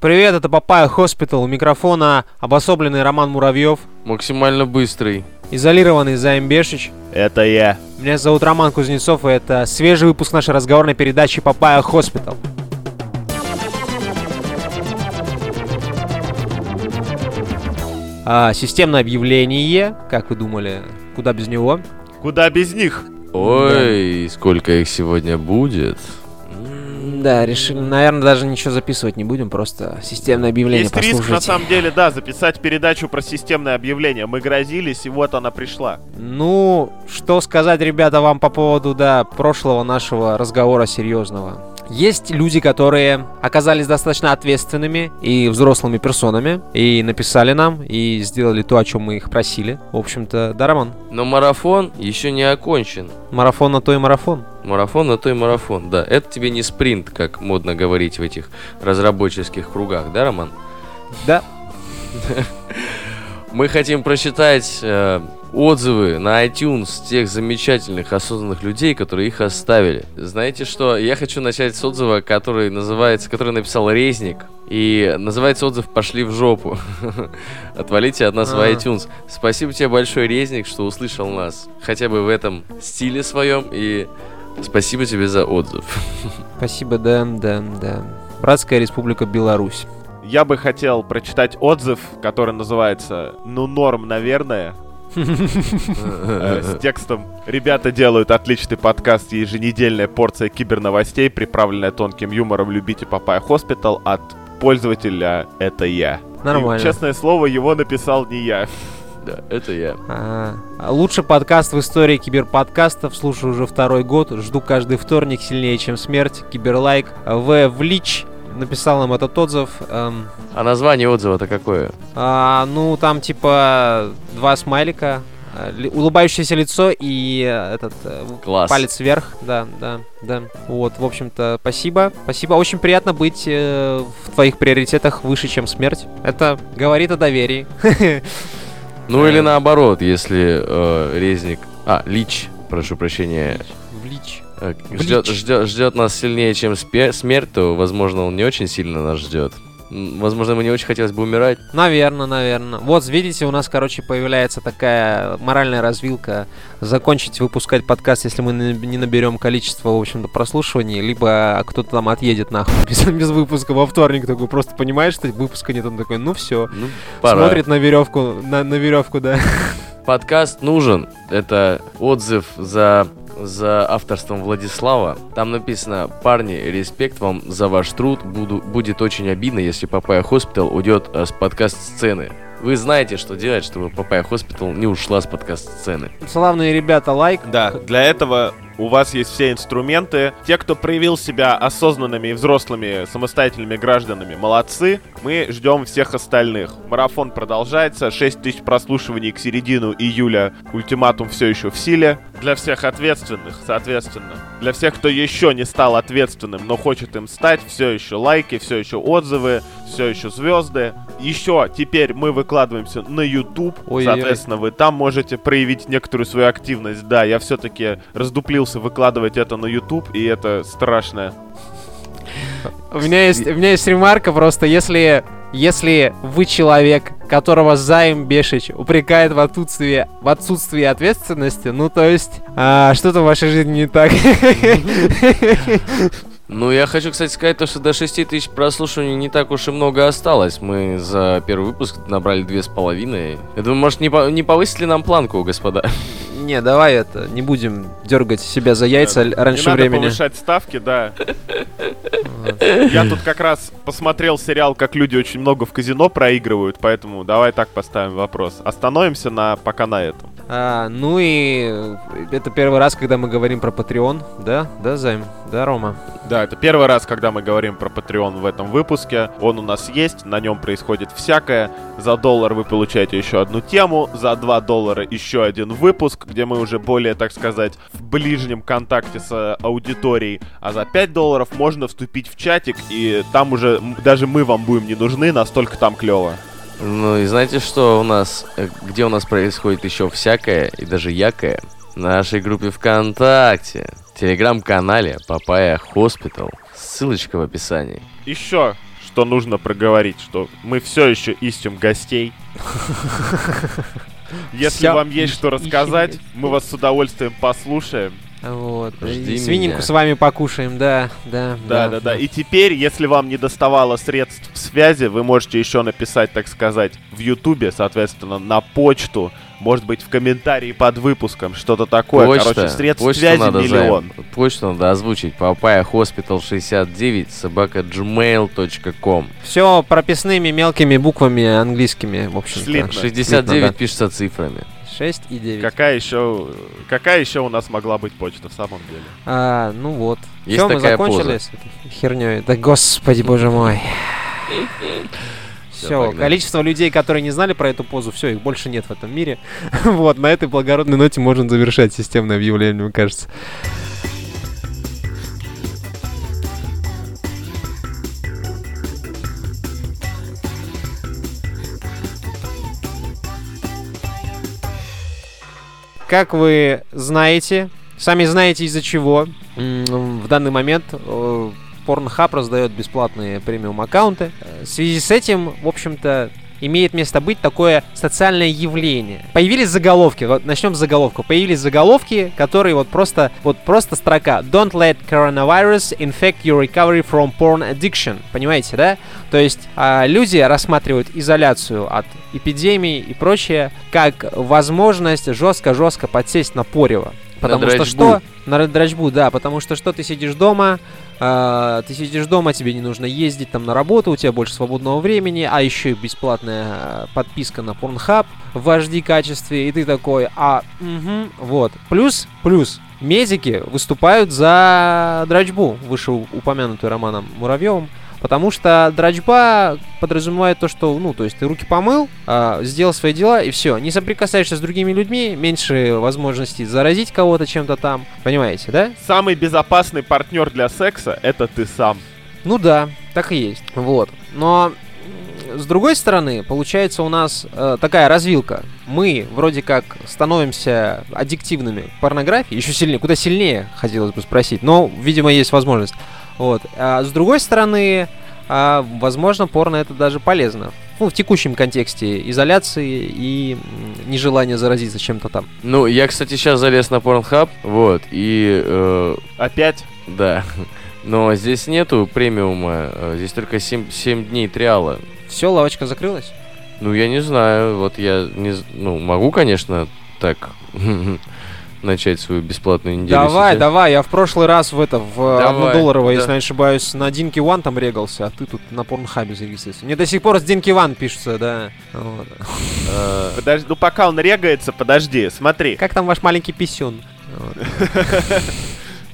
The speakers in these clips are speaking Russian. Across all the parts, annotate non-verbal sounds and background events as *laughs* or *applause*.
Привет, это Papaya Hospital. У микрофона обособленный Роман Муравьев. Максимально быстрый. Изолированный Займ Бешич. Это я. Меня зовут Роман Кузнецов, и это свежий выпуск нашей разговорной передачи Papaya Hospital. А, системное объявление, как вы думали, куда без него? Куда без них? Ой, сколько их сегодня будет. Да, решили, наверное, даже ничего записывать не будем, просто системное объявление Есть риск, послушайте. на самом деле, да, записать передачу про системное объявление. Мы грозились, и вот она пришла. Ну, что сказать, ребята, вам по поводу, да, прошлого нашего разговора серьезного. Есть люди, которые оказались достаточно ответственными и взрослыми персонами, и написали нам, и сделали то, о чем мы их просили. В общем-то, да, Роман? Но марафон еще не окончен. Марафон на то и марафон. Марафон на то и марафон, да. Это тебе не спринт, как модно говорить в этих разработческих кругах, да, Роман? Да. *laughs* Мы хотим прочитать э, отзывы на iTunes тех замечательных осознанных людей, которые их оставили. Знаете что? Я хочу начать с отзыва, который называется, который написал Резник. И называется отзыв «Пошли в жопу». *laughs* Отвалите от нас в А. iTunes. Спасибо тебе большое, Резник, что услышал нас. Хотя бы в этом стиле своем. И спасибо тебе за отзыв. *laughs* Спасибо, да, да, да. Братская республика Беларусь. Я бы хотел прочитать отзыв, который называется «Ну, норм, наверное», с текстом «Ребята делают отличный подкаст и еженедельная порция киберновостей, приправленная тонким юмором «Любите Papaya Hospital» от пользователя «Это я». И, Нормально. честное слово, его написал не я. *laughs* Да, это я. А, лучший подкаст в истории киберподкастов. Слушаю уже второй год. Жду каждый вторник сильнее, чем смерть. Киберлайк. В. Влич написал нам этот отзыв. Эм, А название отзыва-то какое? а, ну, там типа два смайлика. э, улыбающееся лицо и э, этот э, Класс. палец вверх. Да, да, да. Вот, в общем-то, спасибо. Спасибо. Очень приятно быть э, в твоих приоритетах выше, чем смерть. Это говорит о доверии. *laughs* Ну или наоборот, если э, резник... А, лич, прошу прощения, Влич. Э, ждет, ждет, ждет нас сильнее, чем смерть, то, возможно, он не очень сильно нас ждет. Возможно, ему не очень хотелось бы умирать. Наверное, наверное. Вот, видите, у нас, короче, появляется такая моральная развилка. Закончить выпускать подкаст, если мы не наберем количество, в общем-то, прослушиваний, либо кто-то там отъедет нахуй *laughs* без, без выпуска во вторник такой, просто понимаешь, что выпуска нет, он такой, ну все. Ну, пора. Смотрит на веревку, на, на веревку, да. Подкаст нужен. Это отзыв за, за авторством Владислава. Там написано, парни, респект вам за ваш труд. Буду, будет очень обидно, если Papaya Hospital уйдет э, с подкаст-сцены. Вы знаете, что делать, чтобы Papaya Hospital не ушла с подкаст-сцены. Славные ребята, лайк. Да, для этого у вас есть все инструменты. Те, кто проявил себя осознанными и взрослыми самостоятельными гражданами, молодцы. Мы ждем всех остальных. Марафон продолжается. 6 тысяч прослушиваний к середину июля. Ультиматум все еще в силе. Для всех ответственных, соответственно. Для всех, кто еще не стал ответственным, но хочет им стать, все еще лайки, все еще отзывы, все еще звезды. Еще теперь мы выкладываемся на YouTube. Ой-ой-ой. Соответственно, вы там можете проявить некоторую свою активность. Да, я все-таки раздуплился выкладывать это на YouTube, и это страшно. У меня есть, у меня есть ремарка просто, если, если вы человек, которого Займ Бешич упрекает в отсутствии, в отсутствии ответственности, ну то есть а, что-то в вашей жизни не так. *laughs* Ну, я хочу, кстати, сказать, то, что до 6 тысяч прослушиваний не так уж и много осталось. Мы за первый выпуск набрали две с половиной. Я думаю, может, не, по- не повысить ли нам планку, господа? Не, давай это, не будем дергать себя за яйца л- раньше не надо времени. повышать ставки, да. Я тут как раз посмотрел сериал, как люди очень много в казино проигрывают, поэтому давай так поставим вопрос. Остановимся на пока на этом. А, ну и это первый раз, когда мы говорим про Patreon, да? Да, Займ? Да, Рома? Да, это первый раз, когда мы говорим про Patreon в этом выпуске. Он у нас есть, на нем происходит всякое. За доллар вы получаете еще одну тему, за 2 доллара еще один выпуск, где мы уже более, так сказать, в ближнем контакте с аудиторией. А за 5 долларов можно вступить в чатик, и там уже даже мы вам будем не нужны, настолько там клево. Ну и знаете, что у нас, э, где у нас происходит еще всякое и даже якое? В нашей группе ВКонтакте, телеграм-канале Papaya Hospital. Ссылочка в описании. Еще что нужно проговорить, что мы все еще ищем гостей. *laughs* Если вам есть что рассказать, мы вас с удовольствием послушаем. Вот. Жди И свининку меня. с вами покушаем, да, да. Да, да, да. И теперь, если вам не доставало средств связи, вы можете еще написать, так сказать, в Ютубе, соответственно, на почту, может быть, в комментарии под выпуском, что-то такое. Почта. Короче, средств Почту связи надо миллион. займ- Почту надо озвучить. Папая Hospital 69 собака gmail.com. Все прописными мелкими буквами английскими, в общем-то. Слитно. 69 да. пишется цифрами. 6 и 9. Какая еще, какая еще у нас могла быть почта в самом деле? А, ну вот. Есть Все, мы закончили поза. с этой херней. Да господи, боже мой. Все, погнали. количество людей, которые не знали про эту позу, все, их больше нет в этом мире. *laughs* вот, на этой благородной ноте можно завершать системное объявление, мне кажется. Как вы знаете, сами знаете из-за чего, в данный момент э, Pornhub раздает бесплатные премиум аккаунты. Э, В связи с этим, в общем-то, имеет место быть такое социальное явление. Появились заголовки, вот начнем с заголовка. Появились заголовки, которые вот просто, вот просто строка Don't let coronavirus infect your recovery from porn addiction. Понимаете, да? То есть а, люди рассматривают изоляцию от эпидемии и прочее как возможность жестко-жестко подсесть на порево. Потому что дрочбу. что? На дрочбу, да, потому что что ты сидишь дома, а, ты сидишь дома, тебе не нужно ездить там на работу, у тебя больше свободного времени, а еще и бесплатная а, подписка на Pornhub в HD качестве, и ты такой, а, мгм, вот. Плюс, плюс, медики выступают за дрочбу, вышеупомянутую Романом Муравьевым, Потому что дрочба подразумевает то, что, ну, то есть ты руки помыл, а, сделал свои дела и все. Не соприкасаешься с другими людьми, меньше возможностей заразить кого-то чем-то там. Понимаете, да? Самый безопасный партнер для секса — это ты сам. Ну да, так и есть. Вот. Но с другой стороны, получается у нас э, такая развилка. Мы вроде как становимся аддиктивными к порнографии, еще сильнее, куда сильнее, хотелось бы спросить. Но, видимо, есть возможность. Вот. А с другой стороны, а, возможно, порно это даже полезно. Ну, в текущем контексте изоляции и нежелания заразиться чем-то там. Ну, я, кстати, сейчас залез на Pornhub, вот, и, э, Опять? да, *laughs* но здесь нету премиума, э, здесь только 7, 7 дней триала. Все, лавочка закрылась? Ну, я не знаю, вот я не, ну, могу, конечно, так *laughs* начать свою бесплатную неделю Давай, сейчас. давай, я в прошлый раз в это, в Давай, одну долларовое, да. если я не ошибаюсь, на Динки Ван там регался, а ты тут на порнхабе зарегистрировался. Мне до сих пор с Динки Ван пишется, да. Вот. Э, Подожди, ну пока он регается, подожди, смотри. Как там ваш маленький писюн? *laughs*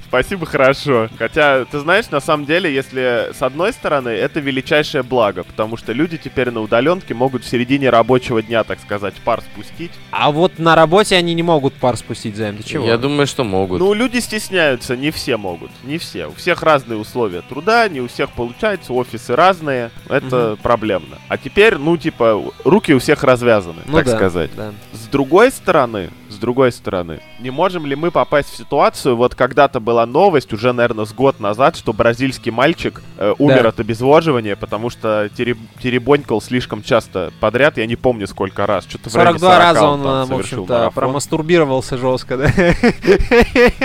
Спасибо, хорошо. Хотя, ты знаешь, на самом деле, если с одной стороны, это величайшее благо, потому что люди теперь на удаленке могут в середине рабочего дня, так сказать, пар спустить. А вот на работе они не могут пар спустить, Займ, ты чего? Я думаю, что могут. Ну, люди стесняются, не все могут, не все. У всех разные условия труда, не у всех получается, офисы разные, это проблемно. А теперь, ну, типа, руки у всех развязаны, Ну так да, сказать. да. С другой стороны, с другой стороны, не можем ли мы попасть в ситуацию, вот когда-то была новость, уже, наверное, с год назад, что бразильский мальчик э, умер Да. от обезвоживания, потому что тереб- теребонькал слишком часто подряд, я не помню сколько раз, что-то 42 раза он, э, в общем-то, промастурбировался жестко, да.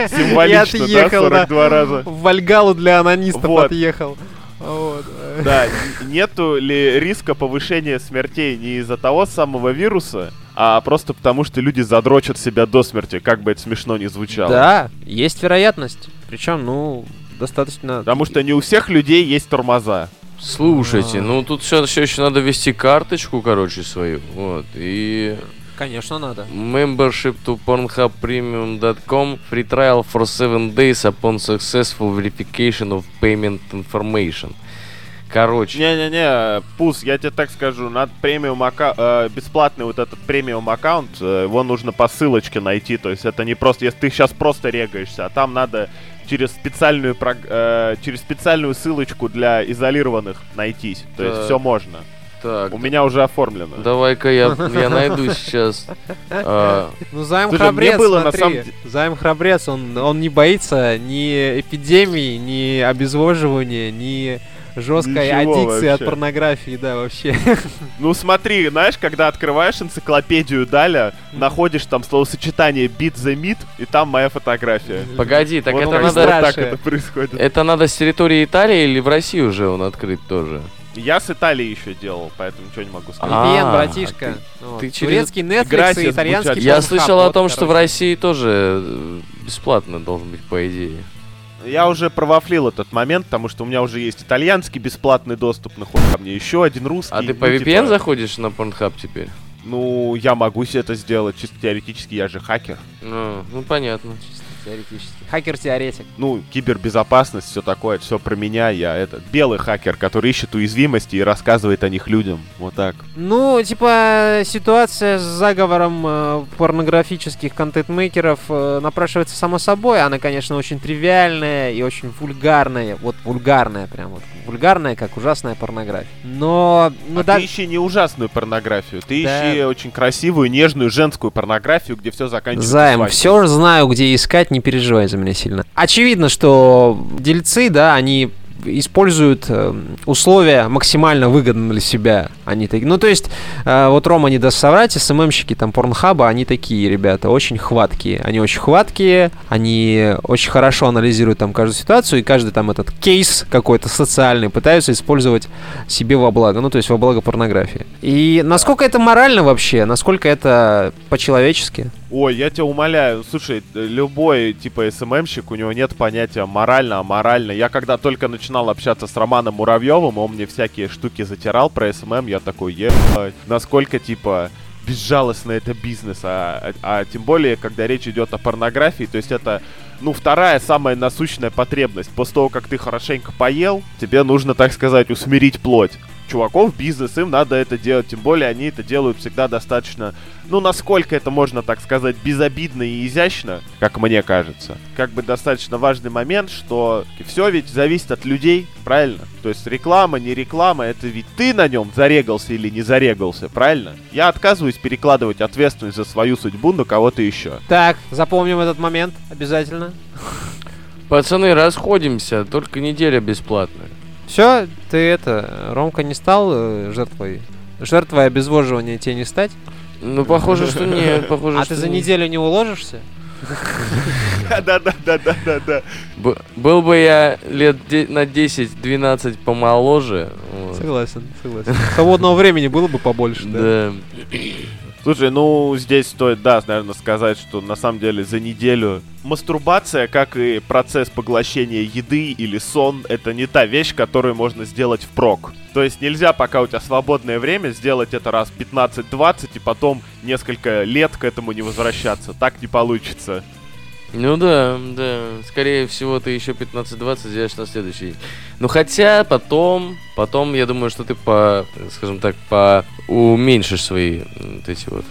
Символично, да, отъехал, 42 раза. В Вальгалу для анонистов Вот. отъехал. Вот. Да, нету ли риска повышения смертей не из-за того самого вируса, а просто потому, что люди задрочат себя до смерти, как бы это смешно ни звучало. Да, есть вероятность. Причем, ну, достаточно... Потому что не у всех людей есть тормоза. Слушайте, А. ну тут все, еще надо ввести карточку, короче, свою. Вот. И Конечно, надо. membership to pornhubpremium.com free trial for 7 days upon successful verification of payment information. Короче, Не-не-не, Пус, я тебе так скажу, надо премиум аккаунт, бесплатный вот этот премиум аккаунт, э, его нужно по ссылочке найти, то есть это не просто, если ты сейчас просто регаешься, а там надо через специальную, прог- э, через специальную ссылочку для изолированных найтись, то есть Так. все можно. Так, У меня уже оформлено. давай-ка я, я найду сейчас. а, Ну, Займ Слушай, храбрец, было на смотри. самом де- Займ храбрец, он, он не боится ни эпидемии, ни обезвоживания, ни жесткой Ничего аддикции от вообще. порнографии, да, вообще. Ну смотри, знаешь, когда открываешь энциклопедию Даля, находишь там словосочетание beat the meat, и там моя фотография. Погоди, так Вот это надо... так Страшно. это происходит. Это надо с территории Италии или в России уже он открыт тоже? Я с Италии еще делал, поэтому ничего не могу сказать. А, VPN, братишка. ты- Вот. ты через Турецкий Netflix и итальянский. Я слышал о том, что в. России тоже э, бесплатно должен быть, по идее. Я уже провафлил этот момент, потому что у меня уже есть итальянский бесплатный доступ, нахуй ко мне еще один русский. А ты ну, по VPN типа, заходишь на Pornhub теперь? Ну, я могу себе это сделать, чисто теоретически, я же хакер. Ну, ну понятно. Чисто теоретически. Хакер-теоретик. Ну, кибербезопасность, все такое, все про меня, я этот белый хакер, который ищет уязвимости и рассказывает о них людям. Вот так. Ну, типа, ситуация с заговором э, порнографических контент-мейкеров э, напрашивается само собой. Она, конечно, очень тривиальная и очень вульгарная. Вот вульгарная прям вот. Вульгарная, как ужасная порнография. Но, ну а да, ты ищи не ужасную порнографию, ты Да. ищи очень красивую, нежную женскую порнографию, где все заканчивается. Займ, все знаю, где искать, не переживай за меня сильно. Очевидно, что дельцы, да, они используют э, условия максимально выгодно для себя. Они такие, ну то есть, э, вот Рома не даст соврать, СММщики там порнхаба, они такие ребята, очень хваткие. Они очень хваткие, они очень хорошо анализируют там каждую ситуацию, и каждый там этот кейс какой-то социальный пытаются использовать себе во благо, ну то есть во благо порнографии. И насколько это морально вообще, насколько это по-человечески? Ой, я тебя умоляю, слушай, любой типа СММщик, у него нет понятия морально, аморально. Я когда только начинал общаться с Романом Муравьевым, он мне всякие штуки затирал про СММ, я такой, ебать, насколько типа безжалостно это бизнес, а, а- а тем более, когда речь идет о порнографии, то есть это, ну, вторая самая насущная потребность. После того, как ты хорошенько поел, тебе нужно, так сказать, усмирить плоть. Чуваков бизнес, им надо это делать, тем более они это делают всегда достаточно, ну, насколько это можно, так сказать, безобидно и изящно, как мне кажется. Как бы достаточно важный момент, что все ведь зависит от людей, правильно? То есть реклама, не реклама, это ведь ты на нем зарегался или не зарегался, правильно? Я отказываюсь перекладывать ответственность за свою судьбу на кого-то еще. Так, запомним этот момент обязательно. Пацаны, расходимся, только неделя бесплатная. Все, ты это, Ромка не стал э, жертвой? Жертвой обезвоживания тебе не стать? Ну, похоже, что нет, похоже, А что ты за нет. неделю не уложишься? *laughs* Да-да-да-да-да-да. Был бы я лет на 10-12 помоложе. Согласен, согласен. Свободного времени было бы побольше, да? Да. Слушай, ну здесь стоит, да, наверное, сказать, что на самом деле за неделю мастурбация, как и процесс поглощения еды или сон, это не та вещь, которую можно сделать впрок. То есть нельзя, пока у тебя свободное время, сделать это раз 15-20 и потом несколько лет к этому не возвращаться. Так не получится. Ну да, да. Скорее всего, ты еще 15-20 сделаешь на следующий день. Ну хотя потом, потом, я думаю, что ты по, скажем так, по уменьшишь свои вот эти вот.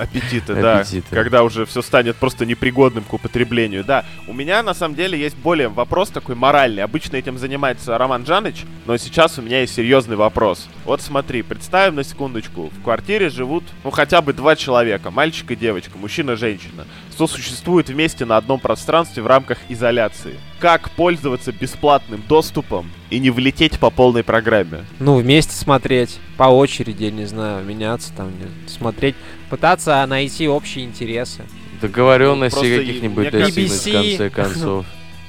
Аппетиты, да. Аппетиты. Когда уже все станет просто непригодным к употреблению. Да, у меня на самом деле есть более вопрос такой моральный. Обычно этим занимается Роман Джаныч, но сейчас у меня есть серьезный вопрос. Вот смотри, представим на секундочку, в квартире живут, ну, хотя бы два человека, мальчик и девочка, мужчина и женщина, существуют вместе на одном пространстве в рамках изоляции. Как пользоваться бесплатным доступом и не влететь по полной программе? Ну, вместе смотреть, по очереди, я не знаю, меняться там, смотреть, пытаться найти общие интересы. Договоренности Ну, каких-нибудь кажется- достигнуть в BBC. конце концов.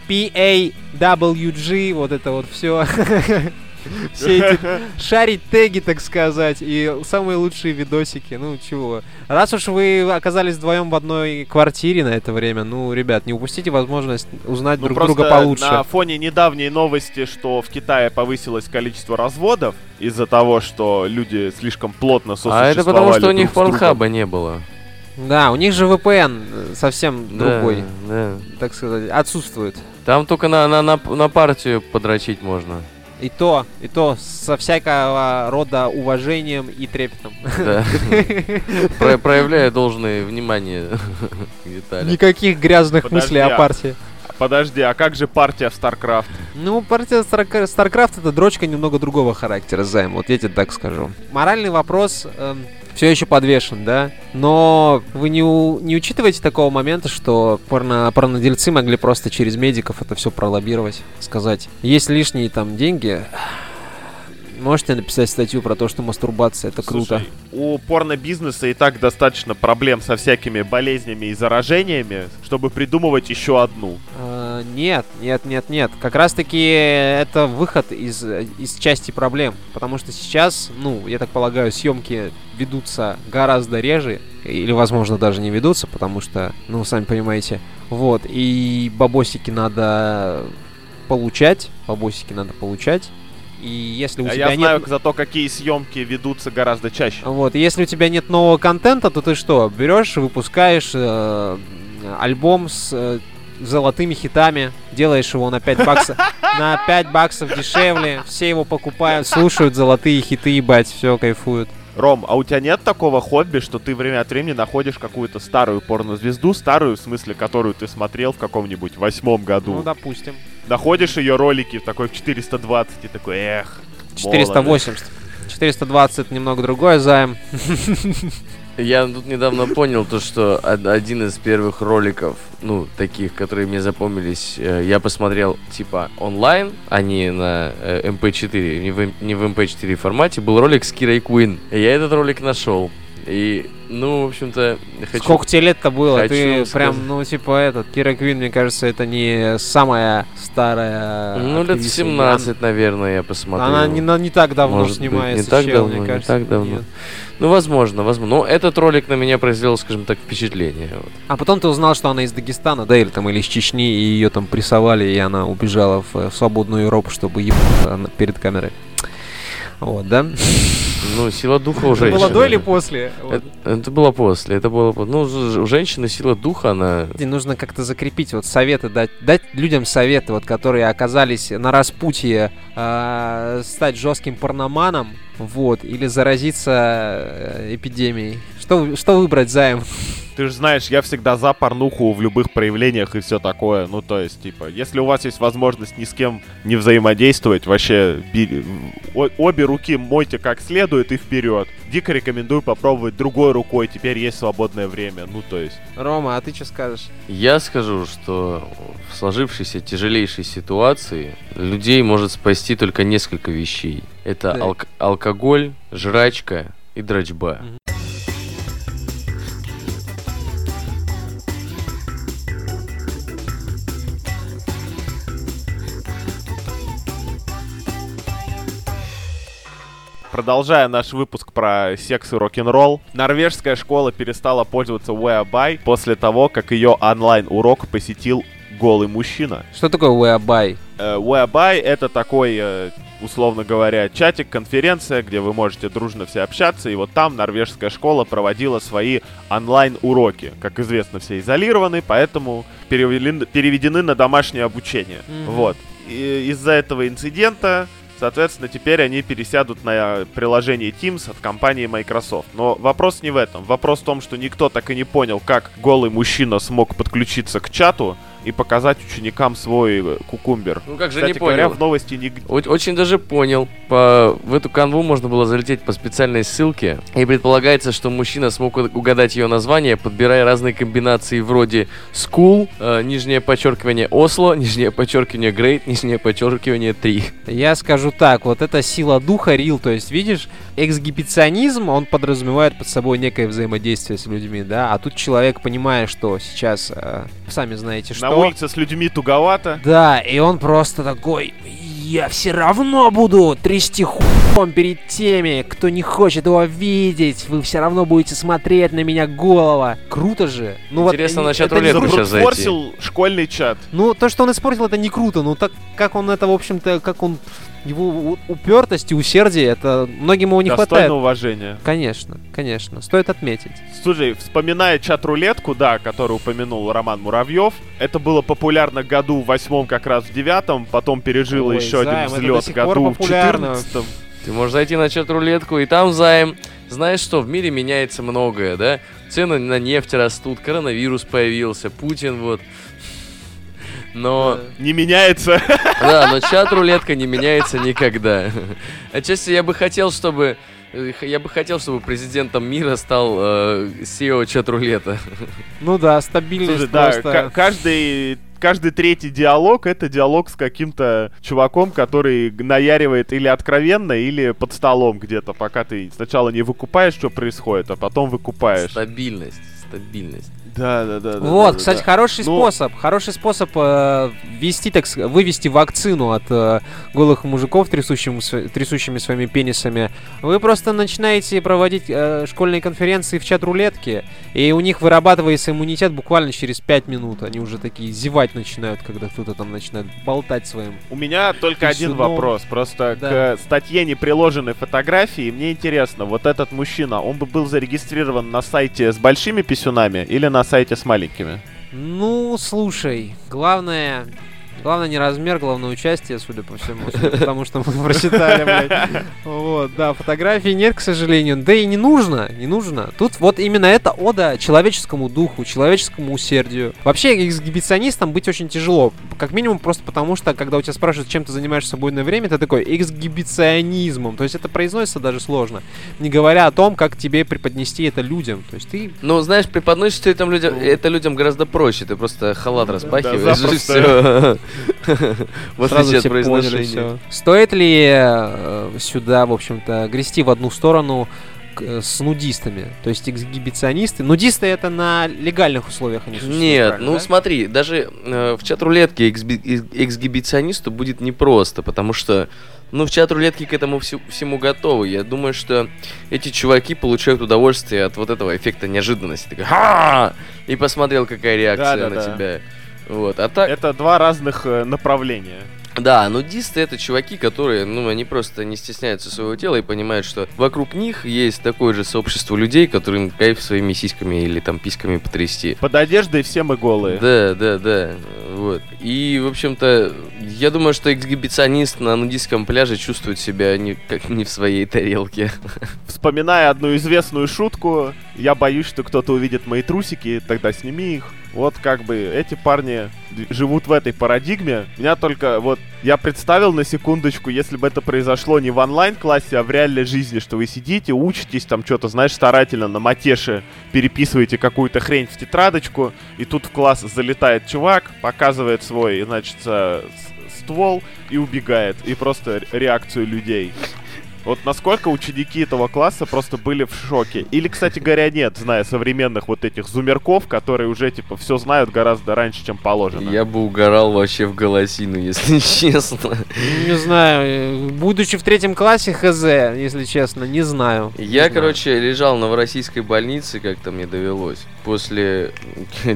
PAWG, вот это вот все. *laughs* *laughs* Все эти шарить теги, так сказать, и самые лучшие видосики, ну чего. Раз уж вы оказались вдвоем в одной квартире на это время, ну, ребят, не упустите возможность узнать Ну, друг друга получше. на фоне недавней новости, что в Китае повысилось количество разводов из-за того, что люди слишком плотно А сосуществовали это потому, что у них порнхаба не было. Да, у них же VPN э, совсем Да, другой, да. так сказать, отсутствует. Там только на, на, на, на партию подрочить можно. И то, и то со всякого рода уважением и трепетом. Да. *laughs* Про- Проявляя должное внимание *laughs* к деталям. Никаких грязных Подожди, мыслей о а- партии. Подожди, а как же партия в StarCraft? Ну, партия StarCraft это дрочка немного другого характера, Займ, вот я тебе так скажу. Моральный вопрос, эм, все еще подвешен, да? Но вы не, у- не учитываете такого момента, что порно, порнодельцы могли просто через медиков это все пролоббировать, сказать, есть лишние там деньги, можете написать статью про то, что мастурбация это круто. Слушай, у порно-бизнеса и так достаточно проблем со всякими болезнями и заражениями, чтобы придумывать еще одну. Нет, нет, нет, нет. Как раз таки это выход из, из части проблем. Потому что сейчас, ну, я так полагаю, съемки ведутся гораздо реже. Или, возможно, даже не ведутся, потому что, ну, сами понимаете. Вот. И бабосики надо получать. Бабосики надо получать. И если у А тебя я нет... знаю зато, какие съемки ведутся гораздо чаще. Вот, если у тебя нет нового контента, то ты что, берешь, выпускаешь э, альбом с э, золотыми хитами, делаешь его на 5 баксов, *laughs* на 5 баксов дешевле, все его покупают, слушают золотые хиты, ебать, все, кайфуют. Ром, а у тебя нет такого хобби, что ты время от времени находишь какую-то старую порнозвезду, старую, в смысле, которую ты смотрел в каком-нибудь восьмом году, Ну, допустим. находишь ее ролики в такой в 420 и такой, эх, 480. 420 немного другой займ. *laughs* Я тут недавно понял то, что од- один из первых роликов, ну, таких, которые мне запомнились, э, я посмотрел, типа, онлайн, а не на э, MP4, не в, не в MP4 формате, был ролик с Кирой Куин. Я этот ролик нашел. И, ну, в общем-то, хочу... Сколько тебе лет-то было? хочу Ты сказать- прям, ну, типа этот, Кира Квин, мне кажется, это не самая старая Ну, лет актриса. 17, наверное, я посмотрел. Она не, на- не так давно Может быть, снимается, не так чел, давно, мне не кажется. так давно. Нет. Ну, возможно, возможно. Но этот ролик на меня произвел, скажем так, впечатление. вот. А потом ты узнал, что она из Дагестана, да, или там, или из Чечни, и ее там прессовали, и она убежала в, э, в свободную Европу, чтобы ебаться перед камерой. Вот, да? Ну, сила духа у Это женщины. было до или после? Это, это было после, это было... Ну, у женщины сила духа, она... И Нужно как-то закрепить вот советы, дать, дать людям советы, вот, которые оказались на распутье э, стать жестким порноманом, вот, или заразиться э, эпидемией. Что, что выбрать, Займ? Ты же знаешь, я всегда за порнуху в любых проявлениях и все такое. Ну, то есть, типа, если у вас есть возможность ни с кем не взаимодействовать, вообще би- о- обе руки мойте как следует и вперед. Дико рекомендую попробовать другой рукой, теперь есть свободное время. Ну, то есть. Рома, а ты что скажешь? Я скажу, что в сложившейся тяжелейшей ситуации людей может спасти только несколько вещей. Это Так. алк- алкоголь, жрачка и дрочба. Мгм. Продолжая наш выпуск про секс и рок-н-ролл, норвежская школа перестала пользоваться Weaby после того, как ее онлайн-урок посетил голый мужчина. Что такое Weaby? Э, Weaby — это такой, э, условно говоря, чатик, конференция, где вы можете дружно все общаться, и вот там норвежская школа проводила свои онлайн-уроки. Как известно, все изолированы, поэтому перевели- переведены на домашнее обучение. Мгм. Вот. И из-за этого инцидента Соответственно, теперь они пересядут на приложение Teams от компании Microsoft. Но вопрос не в этом. Вопрос в том, что никто так и не понял, как голый мужчина смог подключиться к чату и показать ученикам свой э, кукумбер. Ну как же Кстати не говоря, понял? в новости не... О- Очень даже понял. По... В эту канву можно было залететь по специальной ссылке. И предполагается, что мужчина смог угадать ее название, подбирая разные комбинации вроде School, э, нижнее подчеркивание Осло, нижнее подчеркивание Great, нижнее подчеркивание 3. Я скажу так, вот эта сила духа, рил, то есть, видишь, эксгибиционизм, он подразумевает под собой некое взаимодействие с людьми, да, а тут человек, понимая, что сейчас, э, сами знаете, что... На улице с людьми туговато. Да, и он просто такой, я все равно буду трясти хуем перед теми, кто не хочет его видеть, вы все равно будете смотреть на меня голова. Круто же. Ну Интересно, вот, на чат это не рулетку сейчас зайти. Забрутфорсил школьный чат. Ну, то, что он испортил, это не круто. Ну, так как он это, в общем-то, как он... Его упертость и усердие, это многим его не Достойно хватает. уважения. Конечно, конечно, стоит отметить. Слушай, вспоминая чат-рулетку, да, который упомянул Роман Муравьев, это было популярно году в восьмом, как раз в девятом, потом пережило Ой, еще Займ, один взлет году в четырнадцатом. Ты можешь зайти на чат-рулетку, и там займ. Знаешь что, в мире меняется многое, да? Цены на нефть растут, коронавирус появился, Путин вот. Но, Не меняется. *laughs* да, но чат-рулетка не меняется никогда. Отчасти я бы хотел, чтобы э, я бы хотел, чтобы президентом мира стал э, SEO чат-рулета. Ну да, стабильность Слушай, да, просто. ка- каждый каждый третий диалог это диалог с каким-то чуваком, который наяривает или откровенно, или под столом где-то, пока ты сначала не выкупаешь, что происходит, а потом выкупаешь. Стабильность, стабильность. Да, да, да. Вот, да, кстати, да. хороший Ну- способ. Хороший способ э, ввести, так вывести вакцину от э, голых мужиков, трясущим трясущими своими пенисами. Вы просто начинаете проводить э, школьные конференции в чат-рулетке, и у них вырабатывается иммунитет буквально через 5 минут. Они уже такие зевать начинают, когда кто-то там начинает болтать своим. У меня только один Писюном. вопрос. Просто Да. к статье не приложены фотографии. Мне интересно, вот этот мужчина, он бы был зарегистрирован на сайте с большими писюнами или на сайте с маленькими? Ну, слушай, главное... Главное не размер, главное участие, судя по всему, судя по тому, что мы *laughs* прочитали, блядь. Вот, да, фотографий нет, к сожалению. Да и не нужно, не нужно. Тут вот именно это ода человеческому духу, человеческому усердию. Вообще, эксгибиционистом быть очень тяжело. Как минимум просто потому, что, когда у тебя спрашивают, чем ты занимаешься в свободное время, ты такой эксгибиционизмом. То есть это произносится даже сложно. Не говоря о том, как тебе преподнести это людям. То есть ты Ну, знаешь, преподносишь ты этим людям, это людям гораздо проще. Ты просто халат распахиваешь и все. *laughs* Вот Сразу все поняли всё. Стоит ли э, сюда, в общем-то, грести в одну сторону э, с нудистами? То есть эксгибиционисты. Нудисты это на легальных условиях они существуют, Нет, ну да? смотри, даже э, в чат-рулетке эксби- экс- эксгибиционисту будет непросто, потому что, ну, в чат-рулетке к этому всю- всему готовы. Я думаю, что эти чуваки получают удовольствие от вот этого эффекта неожиданности. Такой, «Ха!» И посмотрел, какая реакция на Да-да-да. тебя. Вот, а так, Это два разных э, направления. да, нудисты это чуваки, которые, ну, они просто не стесняются своего тела и понимают, что вокруг них есть такое же сообщество людей, которым кайф своими сиськами или там письками потрясти. Под одеждой все мы голые. Да, да, да. Вот. И, в общем-то, я думаю, что эксгибиционист на нудистском пляже чувствует себя не, как не в своей тарелке. *laughs* Вспоминая одну известную шутку, я боюсь, что кто-то увидит мои трусики, тогда сними их. Вот как бы эти парни живут в этой парадигме. Меня только вот я представил на секундочку, если бы это произошло не в онлайн-классе, а в реальной жизни, что вы сидите, учитесь там что-то, знаешь, старательно на матеше переписываете какую-то хрень в тетрадочку, и тут в класс залетает чувак, показывает свой, значит, э, ствол и убегает. И просто ре- реакцию людей. Вот насколько ученики этого класса просто были в шоке. Или, кстати говоря, нет, зная современных вот этих зумерков, которые уже, типа, все знают гораздо раньше, чем положено. Я бы угорал вообще в голосину, *laughs* если честно. Не знаю, э, будучи в третьем классе, хз, если честно, не знаю. Не Я, знаю. короче, лежал в новороссийской больнице, как-то мне довелось, после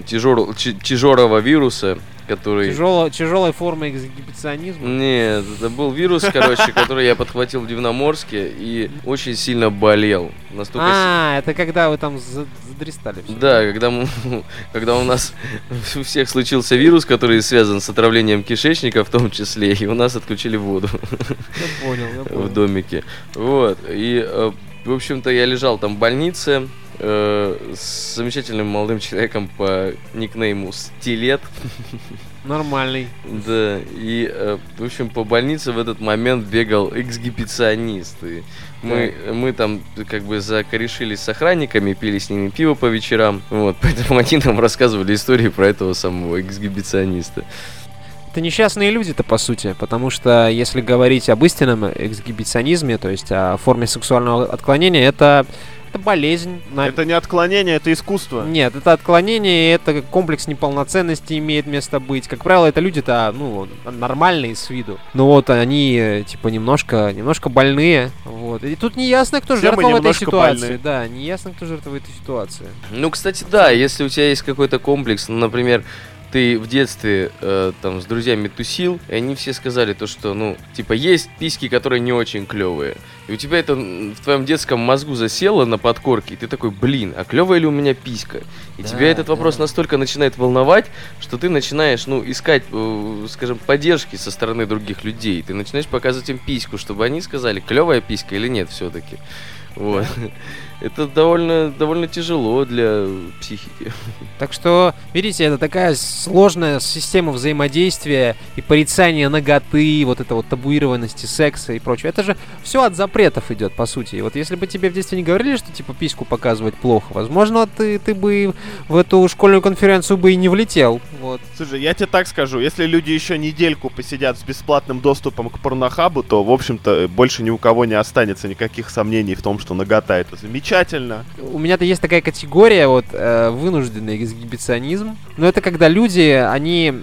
тяжелого вируса, который... Тяжело- тяжелой формы эксгибиционизма. Нет, это был вирус, короче, *laughs* который я подхватил в Дивноморске и очень сильно болел. Настолько А, это когда вы там за- задристали всё. Да, когда, мы, *laughs* когда у нас у всех случился вирус, который связан с отравлением кишечника в том числе, и у нас отключили воду *laughs* Я понял, я в понял. домике. Вот. И, э, в общем-то, я лежал там в больнице э, с замечательным молодым человеком по никнейму Стилет. Нормальный. Да, и, э, в общем, по больнице в этот момент бегал эксгибиционист. И мы, мы там как бы закорешились с охранниками, пили с ними пиво по вечерам. Вот, *laughs* поэтому они нам рассказывали истории про этого самого эксгибициониста. Это несчастные люди-то, по сути, потому что если говорить об истинном эксгибиционизме, то есть о форме сексуального отклонения, это, это болезнь. на- Это не отклонение, это искусство. Нет, это отклонение, это комплекс неполноценности имеет место быть. Как правило, это люди-то, ну, нормальные с виду. Но вот они, типа, немножко, немножко больные. Вот. И тут не ясно, кто Все жертва в этой ситуации. больны. Да, не ясно, кто жертва в этой ситуации. Ну, кстати, да, если у тебя есть какой-то комплекс, ну, например, ты в детстве э, там с друзьями тусил, и они все сказали то, что, ну, типа, есть письки, которые не очень клевые. И у тебя это в твоем детском мозгу засело на подкорке, и ты такой, блин, а клевая ли у меня писька? И Да, тебя этот вопрос да. настолько начинает волновать, что ты начинаешь, ну, искать, э, скажем, поддержки со стороны других людей. Ты начинаешь показывать им письку, чтобы они сказали, клевая писька или нет все-таки. Вот. *laughs* Это довольно, довольно тяжело для психики. *laughs* Так что, видите, это такая сложная система взаимодействия и порицания ноготы, вот это вот табуированности секса и прочее. Это же все от запретов идет, по сути. И вот если бы тебе в детстве не говорили, что типа письку показывать плохо, возможно, ты, ты бы в эту школьную конференцию бы и не влетел. Вот. Слушай, я тебе так скажу, если люди еще недельку посидят с бесплатным доступом к порнохабу, то, в общем-то, больше ни у кого не останется никаких сомнений в том, что нагота это замечательно. У меня-то есть такая категория, вот, э, вынужденный эксгибиционизм. Но это когда люди, они...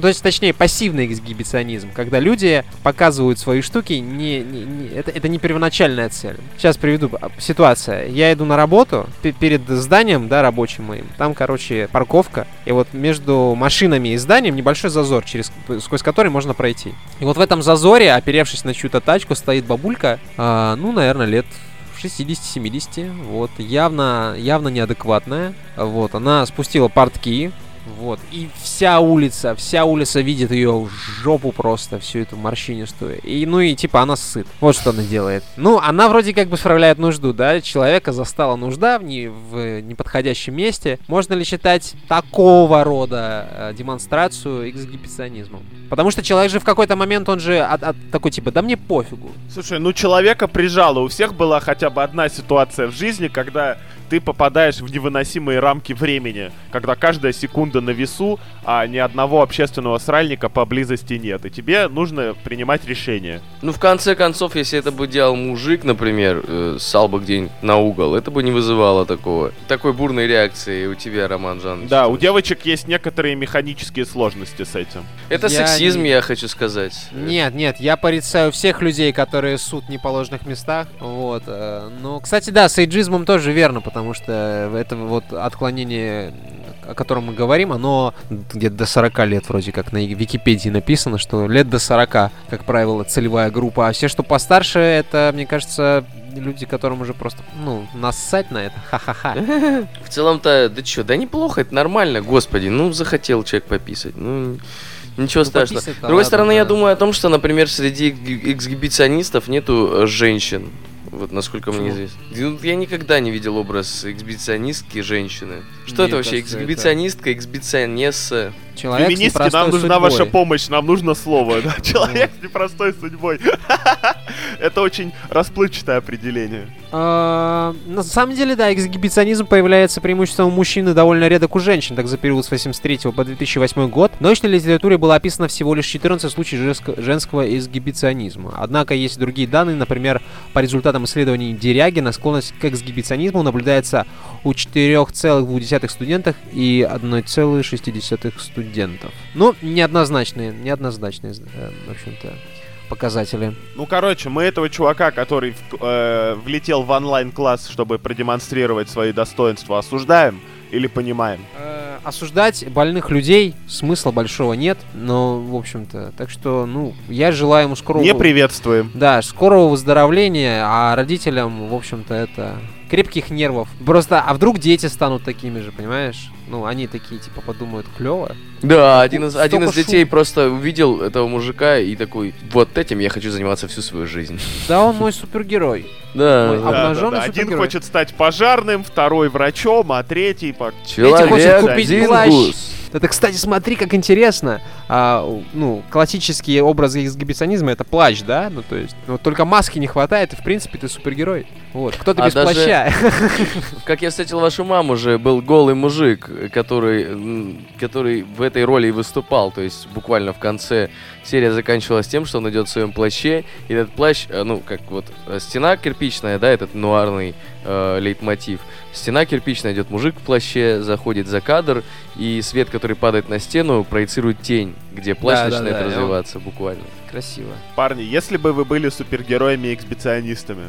То есть, точнее, пассивный эксгибиционизм. Когда люди показывают свои штуки, не, не- не- это, это не первоначальная цель. Сейчас приведу а, ситуация. Я иду на работу, пе- перед зданием, да, рабочим моим, там, короче, парковка, и вот между машинами и зданием небольшой зазор, через, сквозь который можно пройти. И вот в этом зазоре, оперевшись на чью-то тачку, стоит бабулька, а, ну, наверное, лет 60-70, вот, явно, явно неадекватная, вот, она спустила портки, вот, и вся улица, вся улица видит ее жопу просто, всю эту морщинистую, и, ну, и, типа, она сыт, вот что она делает. Ну, она вроде как бы справляет нужду, да, человека застала нужда в, не, в неподходящем месте, можно ли считать такого рода э, демонстрацию эксгибиционизмом? Потому что человек же в какой-то момент, он же от- от такой, типа, да мне пофигу, Слушай, ну человека прижало. У всех была хотя бы одна ситуация в жизни, когда ты попадаешь в невыносимые рамки времени, когда каждая секунда на весу, а ни одного общественного сральника поблизости нет. И тебе нужно принимать решение. Ну, в конце концов, если это бы делал мужик, например, э, ссал бы где-нибудь на угол, это бы не вызывало такого, такой бурной реакции у тебя, Роман Жанович. Да, у девочек есть некоторые механические сложности с этим. Это Я сексизм, не- я хочу сказать. Нет, нет, я порицаю всех людей, которые суд в неположенных местах. Вот. э, Ну, кстати, да, с эйджизмом тоже верно, потому что это вот отклонение, о котором мы говорим, оно где-то до 40 лет вроде как на Википедии написано, что лет до 40, как правило, целевая группа. А все, что постарше, это, мне кажется, люди, которым уже просто, ну, нассать на это. Ха-ха-ха. В целом-то, да чё, да неплохо, это нормально, господи, ну захотел человек пописать, ну ничего Ну, страшного. С другой ладно, стороны, я да. думаю о том, что, например, среди экс- эксгибиционистов нету э, женщин. Вот насколько мне Почему? известно. Ну, Я никогда не видел образ эксгибиционистки женщины. Что Мне это вообще? кажется, это- Эксгибиционистка, эксбиционесса? Человек с Феминистки, нам непростой нужна судьбой. ваша помощь, нам нужно слово. да. Человек с непростой судьбой. *laughs* Это очень расплывчатое определение. А, На самом деле, да, эксгибиционизм появляется преимущественно у мужчин и довольно редок у женщин, так за период с 83 по 2008 год. В научной литературе было описано всего лишь 14 случаев женско- женского эксгибиционизма. Однако есть другие данные, например, по результатам исследований Дерягина склонность к эксгибиционизму наблюдается у 4,2 студентов и 1,6 студентов. Ну, неоднозначные, неоднозначные, э, в общем-то, показатели. Ну, короче, мы этого чувака, который э, влетел в онлайн-класс, чтобы продемонстрировать свои достоинства, осуждаем или понимаем? Э, осуждать больных людей смысла большого нет, но, в общем-то, так что, ну, я желаю ему скорого... Не приветствуем. Да, скорого выздоровления, а родителям, в общем-то, это крепких нервов. Просто, а вдруг дети станут такими же, понимаешь? Ну, они такие, типа, подумают, клево. Да, один из, один из детей шума. просто увидел этого мужика и такой, вот этим я хочу заниматься всю свою жизнь. Да, он мой супергерой. Да, Ой, да. Да, да. Один хочет стать пожарным, второй врачом, а третий. Человек хочет купить плащ. Дингус. Это, кстати, смотри, как интересно. А, ну, классические образы эксгибиционизма это плащ, да? Ну, то есть, вот только маски не хватает, и, в принципе, ты супергерой. Вот, кто-то А без даже- плаща. *laughs* Как я встретил вашу маму же, был голый мужик, который, который в этой роли и выступал. То есть буквально в конце серия заканчивалась тем, что он идет в своем плаще. И этот плащ, э, ну, как вот э, стена кирпичная, да, этот нуарный э, лейтмотив. Стена кирпичная, идет мужик в плаще, заходит за кадр, и свет, который падает на стену, проецирует тень, где плащ Да, да, начинает да, он- развиваться буквально. Красиво. Парни, если бы вы были супергероями и эксбиционистами,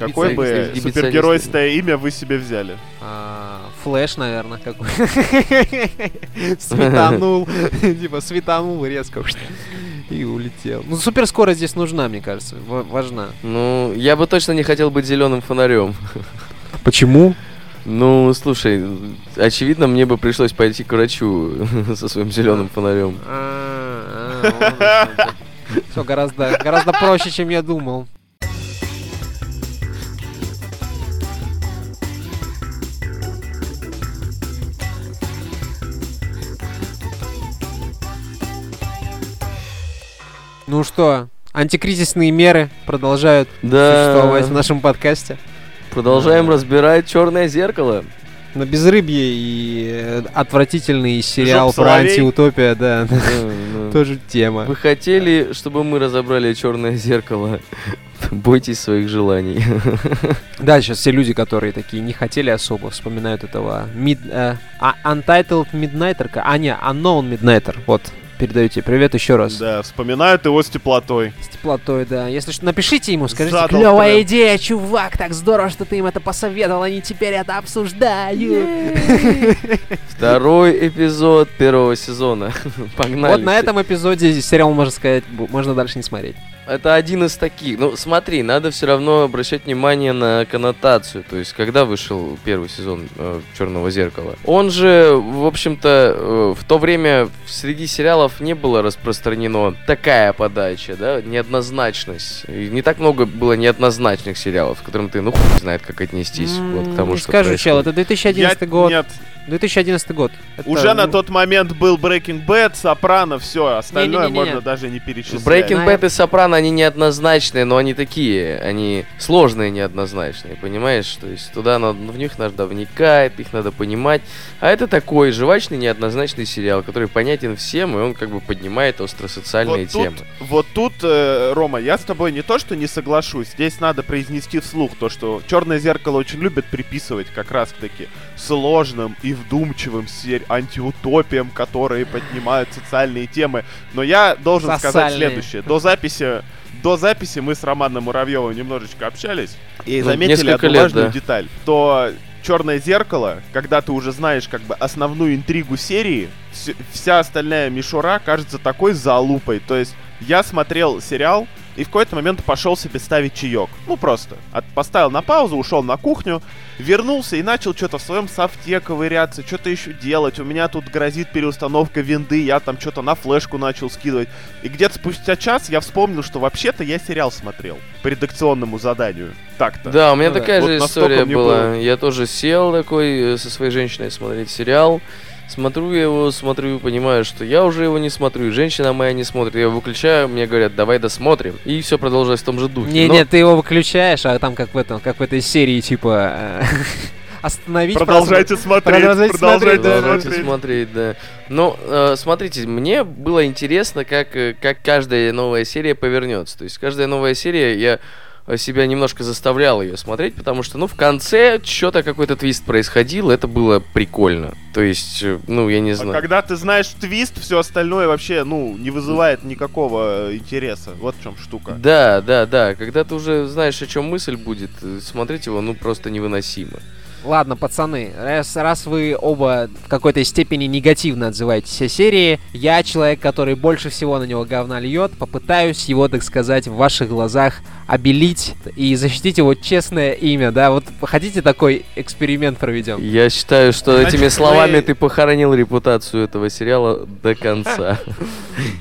какое бы супергеройское имя вы себе взяли? А, Флэш, наверное, какой. *laughs* Светанул. Типа светанул резко. И улетел. Ну, суперскорость здесь нужна, мне кажется. ва- Важна. Ну, я бы точно не хотел быть зеленым фонарем. Почему? Ну, слушай, очевидно, мне бы пришлось пойти к врачу *laughs* со своим зеленым фонарем. Все гораздо, гораздо проще, чем я думал. Ну что, антикризисные меры продолжают да. существовать в нашем подкасте. Продолжаем да. разбирать черное зеркало. На безрыбье и отвратительный сериал Жук про соловей. антиутопия, да тоже тема. Вы хотели, чтобы мы разобрали черное зеркало? *laughs* Бойтесь своих желаний. *laughs* Да, сейчас все люди, которые такие не хотели особо, вспоминают этого Mid, э, а, Untitled Midnighter, а не Unknown Midnighter, вот, передаю тебе привет еще раз. Да, вспоминают его с теплотой. С теплотой, да. Если что, напишите ему, скажите, Задал клевая тренд. идея, чувак, так здорово, что ты им это посоветовал, они теперь это обсуждают. Второй эпизод первого сезона. *laughs* Погнали. Вот на этом эпизоде сериал, можно сказать, можно дальше не смотреть. Это один из таких. Ну, смотри, надо все равно обращать внимание на коннотацию. То есть, когда вышел первый сезон э, Черного зеркала. Он же, в общем-то, э, в то время среди сериалов не было распространено такая подача, да, неоднозначность. И не так много было неоднозначных сериалов, к которым ты, ну, хуй знает, как отнестись. М, вот, к тому, не что скажу, чел, происходит. это 2011 Я- год. Нет, 2011 год. Это, уже на ну, тот момент был Breaking Bad, Сопрано, все, остальное Не-не-не-не. можно даже не перечислять. Breaking. Bad и Сопрано, они неоднозначные, но они такие, они сложные неоднозначные, понимаешь? То есть туда надо, в них надо вникать, их надо понимать. А это такой жвачный неоднозначный сериал, который понятен всем, и он как бы поднимает остросоциальные Вот тут, темы. вот тут, э, Рома, я с тобой не то, что не соглашусь, здесь надо произнести вслух то, что Черное зеркало очень любят приписывать как раз таки сложным и вдумчивым антиутопиям, которые поднимают социальные темы. Но я должен сказать Социальные. следующее. До записи, до записи мы с Романом Муравьевым немножечко общались и Ну, заметили одну лет, важную да. деталь. То Черное зеркало, когда ты уже знаешь как бы основную интригу серии, вс- вся остальная мишура кажется такой залупой. То есть я смотрел сериал и в какой-то момент пошел себе ставить чаек. Ну просто. От- поставил на паузу, ушел на кухню, вернулся и начал что-то в своем софте ковыряться, что-то еще делать. У меня тут грозит переустановка винды, я там что-то на флешку начал скидывать. И где-то спустя час я вспомнил, что вообще-то я сериал смотрел по редакционному заданию. Так-то. Да, у меня Ну да. такая Вот же настолько история была. было- Я тоже сел такой э, со своей женщиной смотреть сериал. Смотрю я его, смотрю, понимаю, что я уже его не смотрю, и женщина моя не смотрит. Я его выключаю, мне говорят, давай досмотрим. И все продолжается в том же духе. Не, Но- не, ты его выключаешь, а там как в этом, как в этой серии, типа э, *laughs* остановить. Продолжайте смотреть, Продолжайте продолжайте смотреть, да, смотреть. Продолжайте смотреть, да. Ну, э, смотрите, мне было интересно, как, э, как каждая новая серия повернется. То есть каждая новая серия, я себя немножко заставлял ее смотреть, потому что, ну, в конце что-то какой-то твист происходил, это было прикольно. То есть, э, ну, я не А знаю. когда ты знаешь твист, все остальное вообще, ну, не вызывает никакого э, интереса. Вот в чем штука. Да, да, да. Когда ты уже знаешь, о чем мысль будет, э, смотреть его, ну, просто невыносимо. Ладно, пацаны, раз, раз вы оба в какой-то степени негативно отзываетесь о серии, я человек, который больше всего на него говна льет, попытаюсь его, так сказать, в ваших глазах обелить и защитить его честное имя, да? Вот хотите такой эксперимент проведем? Я считаю, что Значит, этими словами мы- ты похоронил репутацию этого сериала до конца. *laughs*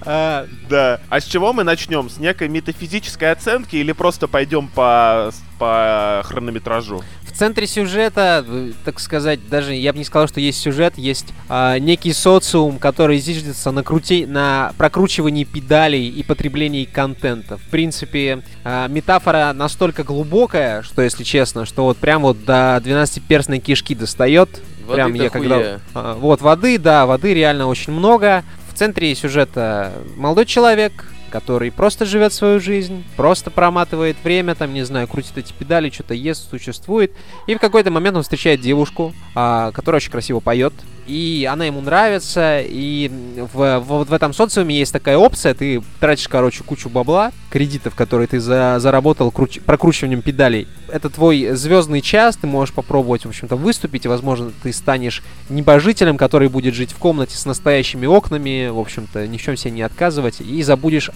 А, Да. А с чего мы начнем? С некой метафизической оценки или просто пойдем по, по хронометражу? В центре сюжета, э, так сказать, даже я бы не сказал, что есть сюжет, есть а, некий социум, который зиждется на, крути... на прокручивании педалей и потреблении контента. В принципе, а, метафора настолько глубокая, что, если честно, что вот прям вот до 12-перстной кишки достает. Воды прям я когда... А, вот, воды, да, воды реально очень много. В центре сюжета молодой человек, который просто живет свою жизнь, просто проматывает время, там, не знаю, крутит эти педали, что-то ест, существует. И в какой-то момент он встречает девушку, а, которая очень красиво поет. И она ему нравится, и в, в- в этом социуме есть такая опция, ты тратишь, короче, кучу бабла, кредитов, которые ты за- заработал круч- прокручиванием педалей. Это твой звездный час, ты можешь попробовать, в общем-то, выступить, и, возможно, ты станешь небожителем, который будет жить в комнате с настоящими окнами, в общем-то, ни в чем себе не отказывать, и забудешь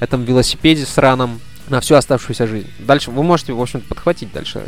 этом велосипеде сраном на всю оставшуюся жизнь. Дальше вы можете, в общем-то, подхватить дальше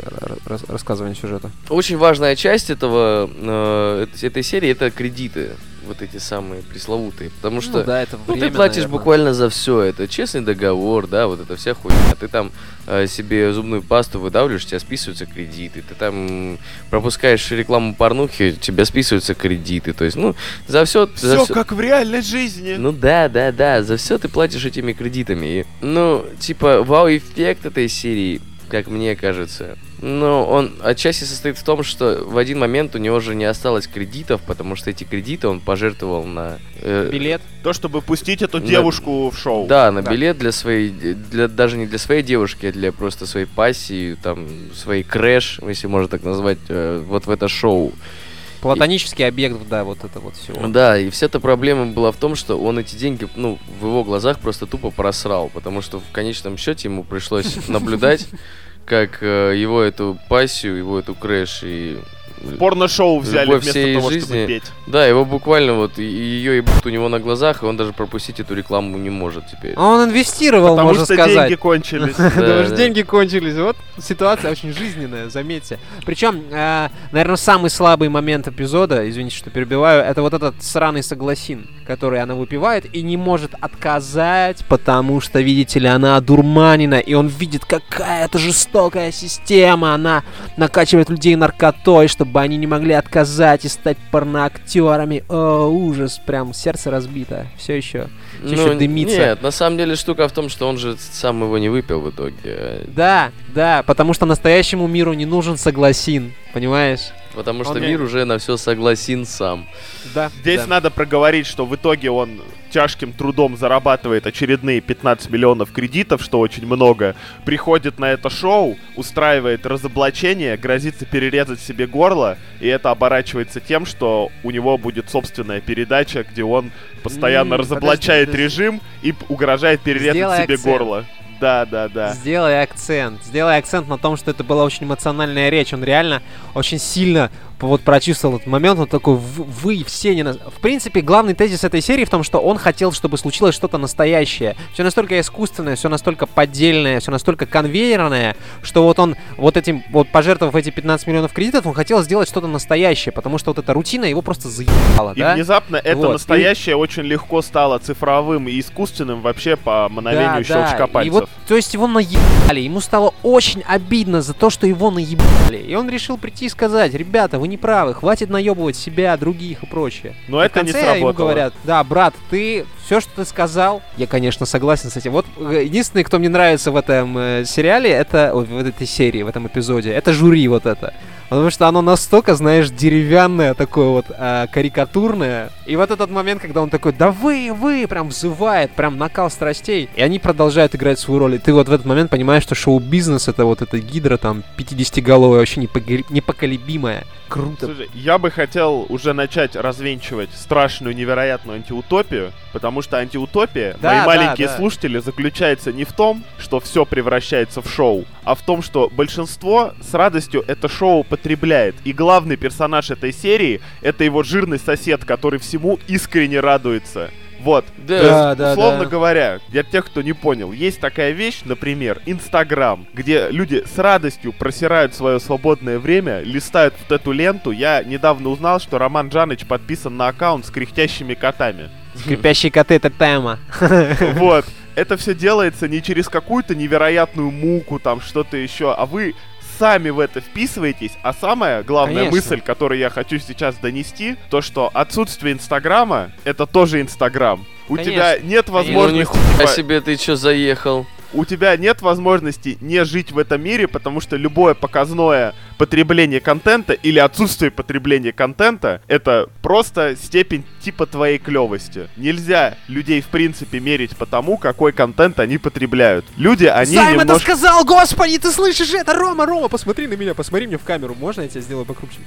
рас- рассказывание сюжета. Очень важная часть этого, э, эт- этой серии это кредиты. Вот эти самые пресловутые. Потому что Ну да, это ну, время, ты платишь наверное. буквально за все. Это честный договор, да, вот это вся хуйня. Ты там э, себе зубную пасту выдавливаешь, у тебя списываются кредиты. Ты там пропускаешь рекламу порнухи, у тебя списываются кредиты. То есть, ну, за все... Все как в реальной жизни. Ну да, да, да, за все ты платишь этими кредитами. И, ну, типа, вау-эффект этой серии, как мне кажется, ну, он отчасти состоит в том, что в один момент у него же не осталось кредитов, потому что эти кредиты он пожертвовал на... э, Билет. То, чтобы пустить эту На- девушку в шоу. Да, на Да. билет для своей, для, даже не для своей девушки, а для просто своей пассии, там, своей crush, если можно так назвать, э, вот в это шоу. Платонический объект, да, вот это вот все. Да, и вся эта проблема была в том, что он эти деньги, ну, в его глазах просто тупо просрал, потому что в конечном счете ему пришлось *laughs* наблюдать, как э, его эту пассию, его эту crush и... Порно-шоу взяли Любовь вместо всей того, жизни. чтобы петь. Да, его буквально вот, ее ебут у него на глазах, и он даже пропустить эту рекламу не может теперь. Он инвестировал, Потому можно что сказать. деньги кончились. *laughs* Уж да. деньги кончились. Вот ситуация очень жизненная, заметьте. Причем, наверное, самый слабый момент эпизода, извините, что перебиваю, это вот этот сраный согласин, который она выпивает и не может отказать, потому что, видите ли, она одурманена, и он видит, какая это жестокая система. Она накачивает людей наркотой, чтобы они не могли отказать и стать порноактерами. О, ужас, прям сердце разбито. Все еще. Всё ещё дымится. Ну, Нет, на самом деле штука в том, что он же сам его не выпил в итоге. Да, да, потому что настоящему миру не нужен согласин, понимаешь? Потому что Он- мир уже на все согласен сам. Да. Здесь да. надо проговорить, что в итоге он тяжким трудом зарабатывает очередные 15 миллионов кредитов, что очень много, приходит на это шоу, устраивает разоблачение, грозится перерезать себе горло, и это оборачивается тем, что у него будет собственная передача, где он постоянно М, разоблачает подожди, подожди. режим и угрожает перерезать Сделай себе акцент. горло. Да, да, да. Сделай акцент. Сделай акцент на том, что это была очень эмоциональная речь. Он реально очень сильно вот прочувствовал этот момент. Он такой, «В- вы все не... нас-». В принципе, главный тезис этой серии в том, что он хотел, чтобы случилось что-то настоящее. Все настолько искусственное, все настолько поддельное, все настолько конвейерное, что вот он вот этим, вот пожертвовав эти 15 миллионов кредитов, он хотел сделать что-то настоящее, потому что вот эта рутина его просто заебала, И да? внезапно это Вот, и- настоящее очень легко стало цифровым и искусственным вообще по мановению щелчка И пальцев. вот, то есть его наебали. Ему стало очень обидно за то, что его наебали. И он решил прийти и сказать, ребята, вы не правы, хватит наебывать себя, других и прочее. Но И это в не конце ему сработало. говорят, да, брат, ты все, что ты сказал, я, конечно, согласен с этим. Вот э, единственный, кто мне нравится в этом э, сериале, это ой, в этой серии, в этом эпизоде, это жюри вот это. Потому что оно настолько, знаешь, деревянное, такое вот а, карикатурное. И вот этот момент, когда он такой, да вы, вы, прям взывает, прям накал страстей. И они продолжают играть свою роль. И ты вот в этот момент понимаешь, что шоу-бизнес это вот эта гидра там 50-головая, вообще непоколебимая. Круто. Слушай, я бы хотел уже начать развенчивать страшную, невероятную антиутопию, потому что антиутопия, Да, мои да, маленькие да. слушатели, заключается не в том, что все превращается в шоу, а в том, что большинство с радостью это шоу потребляет. И главный персонаж этой серии — это его жирный сосед, который всему искренне радуется. Вот. Да. То есть, да, условно да. говоря, для тех, кто не понял, есть такая вещь, например, Инстаграм, где люди с радостью просирают свое свободное время, листают вот эту ленту. Я недавно узнал, что Роман Джаныч подписан на аккаунт с кряхтящими котами. Скрипящие коты это тема. *laughs* Вот. Это все делается не через какую-то невероятную муку, там что-то еще, а вы сами в это вписываетесь, а самая главная Конечно. мысль, которую я хочу сейчас донести, то что отсутствие Инстаграма — это тоже Инстаграм. У Конечно. тебя нет. Ну возможности... нихуя типа, себе ты чё заехал? у тебя нет возможности не жить в этом мире, потому что любое показное потребление контента или отсутствие потребления контента это просто степень типа твоей клевости. Нельзя людей в принципе мерить по тому, какой контент они потребляют. Люди, они Займ это немножко... сказал, господи, ты слышишь это? Рома, Рома, посмотри на меня, посмотри мне в камеру. Можно я тебя сделаю покрупче?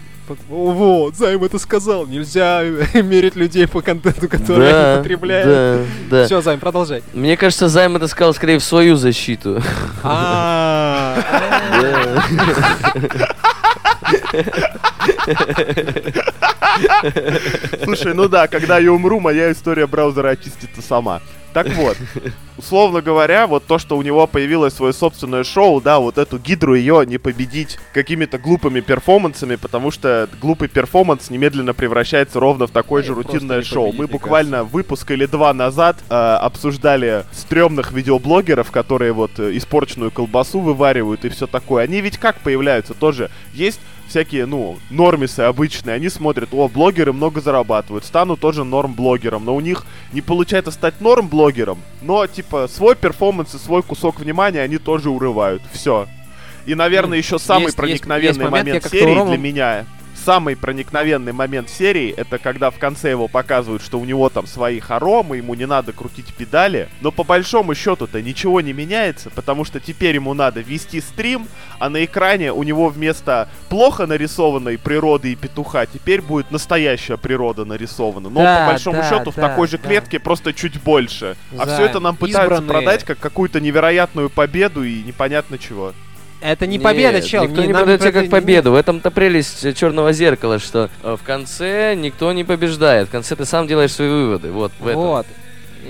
Вот, Займ это сказал. Нельзя *laughs* мерить людей по контенту, который они Да, потребляют. да, да. Все, Займ, продолжай. Мне кажется, Займ это сказал скорее в свою защиту. А. *laughs* *laughs* Слушай, ну да, когда я умру, моя история браузера очистится сама. Так вот, условно говоря, вот то, что у него появилось свое собственное шоу, да, вот эту гидру ее не победить какими-то глупыми перформансами, потому что глупый перформанс немедленно превращается ровно в такое же рутинное шоу. Мы буквально выпуск или два назад э, обсуждали стрёмных видеоблогеров, которые вот э, испорченную колбасу вываривают и все такое. Они ведь как появляются тоже? Есть всякие, ну, нормисы обычные, они смотрят, о, блогеры много зарабатывают, стану тоже норм-блогером, но у них не получается стать норм-блогером, но, типа, свой перформанс и свой кусок внимания они тоже урывают, все. И, наверное, еще самый есть- есть- проникновенный есть момент, я момент как-то серии у Ромы- для меня самый проникновенный момент серии, это когда в конце его показывают, что у него там свои хоромы, ему не надо крутить педали, но по большому счету-то ничего не меняется, потому что теперь ему надо вести стрим, а на экране у него вместо плохо нарисованной природы и петуха теперь будет настоящая природа нарисована. Но Да, по большому да, счету в да, такой же да. клетке, просто чуть больше. А За все это нам пытаются избранные- продать как какую-то невероятную победу и непонятно чего. Это не победа, Нет, чел. Никто не- не подает тебе как не- победу. В этом-то прелесть черного зеркала, что э, в конце никто не побеждает. В конце ты сам делаешь свои выводы. Вот в этом. Вот.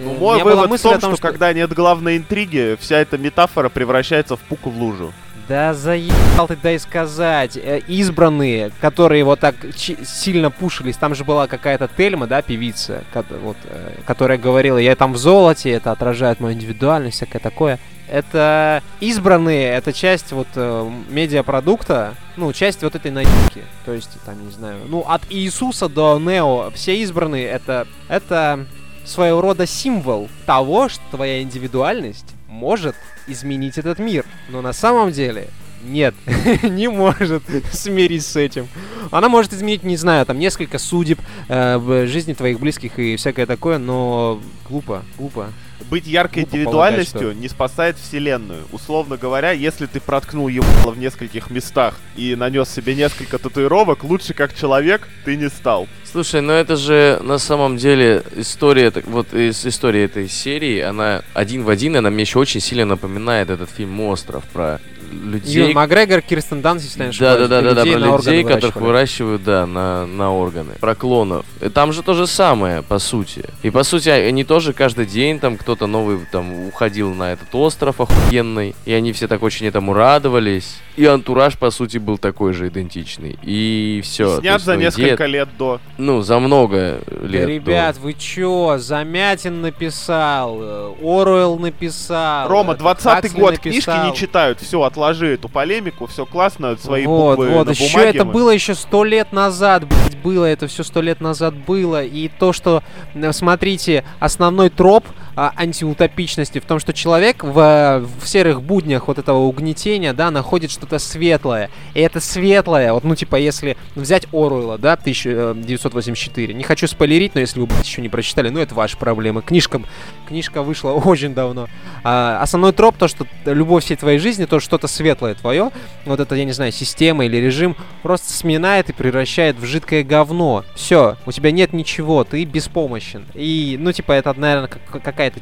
Ну, Э, мой вывод в том, о том, что, когда нет главной интриги, вся эта метафора превращается в пуку в лужу. Да заебал ты дай сказать. Э, Избранные, которые вот так сильно пушились. Там же была какая-то Тельма, да, певица, вот, э, которая говорила, я там в золоте, это отражает мою индивидуальность, всякое такое. Это избранные, это часть вот э, медиапродукта, ну, часть вот этой наебки. То есть, там, не знаю, ну, от Иисуса до Нео, все избранные, это, это своего рода символ того, что твоя индивидуальность может изменить этот мир. Но на самом деле нет, *laughs* не может смирись с этим. Она может изменить, не знаю, там несколько судеб э, в жизни твоих близких и всякое такое, но глупо, глупо. Быть яркой Глупо индивидуальностью полагать, не спасает вселенную. Условно говоря, если ты проткнул ебало в нескольких местах и нанес себе несколько татуировок, лучше как человек ты не стал. Слушай, ну это же на самом деле история, вот из истории этой серии, она один в один, она мне еще очень сильно напоминает этот фильм «Остров» про людей, Юн Макгрегор, Кирстен Данст, если не Да, да, да, да, да, про людей, которых выращивают, да, на, на органы. Про клонов. И там же то же самое, по сути. И по сути, они тоже каждый день там кто-то новый там уходил на этот остров охуенный. И они все так очень этому радовались. И антураж, по сути, был такой же идентичный. И все. И снят за несколько лет до. Ну, за много Да, лет. до. ребят, вы чё? Замятин написал, э, Оруэлл написал. Рома, этот 20 Хаксли год, книжки написал. не читают. Все, отложи эту полемику, все классно, свои вот, буквы вот, на еще бумаге это мы- было еще сто лет назад, блядь, было, это все сто лет назад было. И то, что, э, смотрите, основной троп а, антиутопичности в том, что человек в, в серых буднях вот этого угнетения, да, находит что-то светлое. И это светлое, вот, ну, типа, если взять Оруэлла, да, 1984, не хочу спойлерить, но если вы, еще не прочитали, ну, это ваши проблемы. Книжка, книжка вышла *laughs* очень давно. А, основной троп, то, что любовь всей твоей жизни, то, что что-то светлое твое, вот это, я не знаю, система или режим, просто сминает и превращает в жидкое говно. Все, у тебя нет ничего, ты беспомощен. И, ну, типа, это, наверное, как- какая-то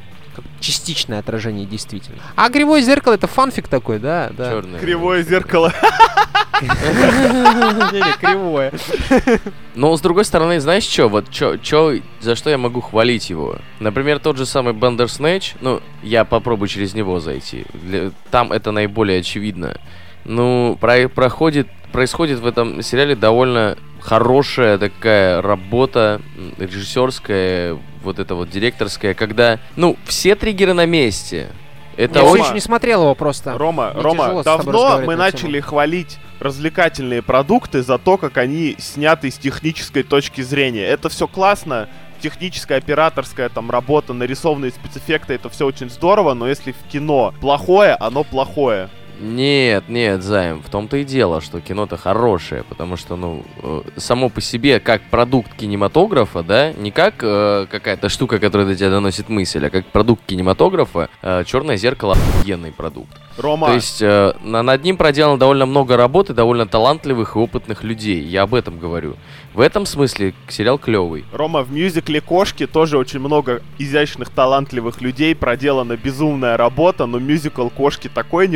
частичное отражение действительно. А кривое зеркало это фанфик такой, да, да. Чёрное. Кривое зеркало. *laughs* Не-не, кривое. Но с другой стороны, знаешь что, вот чё, чё, за что я могу хвалить его? Например, тот же самый Бандерснэч, ну, я попробую через него зайти. Там это наиболее очевидно. Ну, про- проходит, происходит в этом сериале довольно хорошая такая работа режиссерская, вот эта вот директорская, когда, ну, все триггеры на месте. Это Я очень- еще не смотрел его просто. Рома, Мне Рома, давно мы на тему. начали хвалить развлекательные продукты за то, как они сняты с технической точки зрения. Это все классно, техническая, операторская там работа, нарисованные спецэффекты, это все очень здорово, но если в кино плохое, оно плохое. Нет, нет, Займ, в том-то и дело, что кино-то хорошее, потому что, ну, э, само по себе, как продукт кинематографа, да, не как э, какая-то штука, которая до тебя доносит мысль, а как продукт кинематографа, Черное зеркало охуенный продукт. Рома, То есть э, на- над ним проделано довольно много работы, довольно талантливых и опытных людей, я об этом говорю. В этом смысле сериал клевый. Рома, в мюзикле «Кошки» тоже очень много изящных, талантливых людей, проделана безумная работа, но мюзикл «Кошки» такое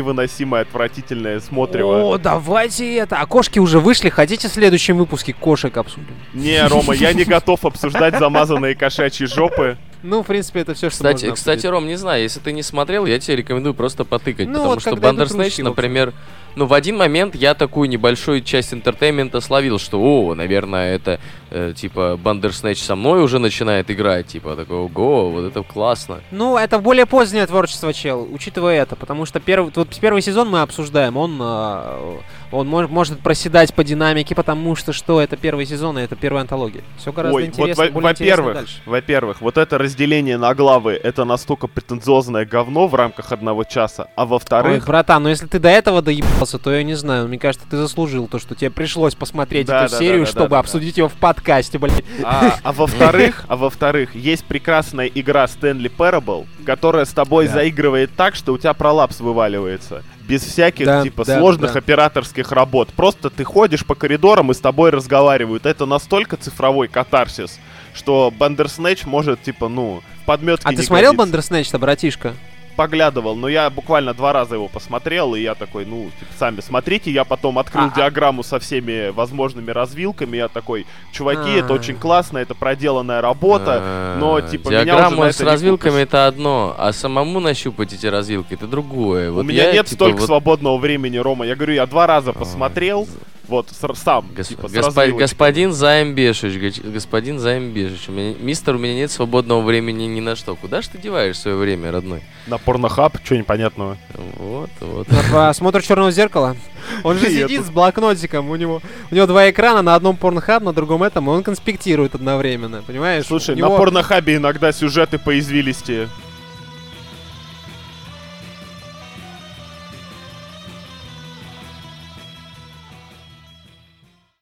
невыносимое, отвратительное, смотрево. О, давайте это. А кошки уже вышли. Хотите в следующем выпуске кошек обсудим? Не, Рома, я не готов обсуждать замазанные кошачьи жопы. Ну, в принципе, это все, что Кстати, можно кстати. Ром, не знаю, если ты не смотрел, я тебе рекомендую просто потыкать, Ну, потому вот что общем. например, ну, в один момент я такую небольшую часть entertainment а словил, что, о, наверное, это, э, типа, Bandersnatch со мной уже начинает играть, типа, такой, ого, вот это классно. Ну, это более позднее творчество, чел, учитывая это, потому что первый, вот первый сезон мы обсуждаем, он, э, он мож- может проседать по динамике, потому что что, это первый сезон, и это первая антология. Все гораздо Ой, вот, интереснее, во- интересно во-первых, дальше. во-первых, вот это разделение на главы, это настолько претенциозное говно в рамках одного часа, а Ой, во-вторых, братан, ну если ты до этого доебался, то я не знаю, мне кажется, ты заслужил то, что тебе пришлось посмотреть Да, эту да, серию, да, да, чтобы да, да. обсудить ее в подкасте, блядь. а, а во-вторых, а во-вторых, есть прекрасная игра Stanley Parable, которая с тобой Да. заигрывает так, что у тебя пролапс вываливается. Без всяких, Да, типа, да, сложных да. операторских работ. Просто ты ходишь по коридорам и с тобой разговаривают. Это настолько цифровой катарсис, что Бандерснэч может, типа, ну, в подметке А ты смотрел. Бандерснэч-то, братишка? Поглядывал, но я буквально два раза его посмотрел, и я такой, ну, типа, сами смотрите, я потом открыл А, а- диаграмму со всеми возможными развилками, я такой, чуваки, это А. очень классно, это проделанная работа, А, но, типа, меня уже Диаграмма с развилками это одно, а самому нащупать эти развилки это другое. У Вот меня я, нет типа, столько вот- свободного времени, Рома, я говорю, я два раза посмотрел, вот, с- сам, Гос- типа, с госпо- господин Заембешич, гоч- господин Заембешич, у меня, мистер, у меня нет свободного времени ни на что. Куда ж ты деваешь свое время, родной? На порнохаб, что непонятного. Вот, вот. Просмотр черного зеркала. Он же *laughs* сидит с блокнотиком, у него, у него два экрана, на одном порнхаб, на другом этом, и он конспектирует одновременно, понимаешь? Слушай, на порнохабе иногда сюжеты по извилисти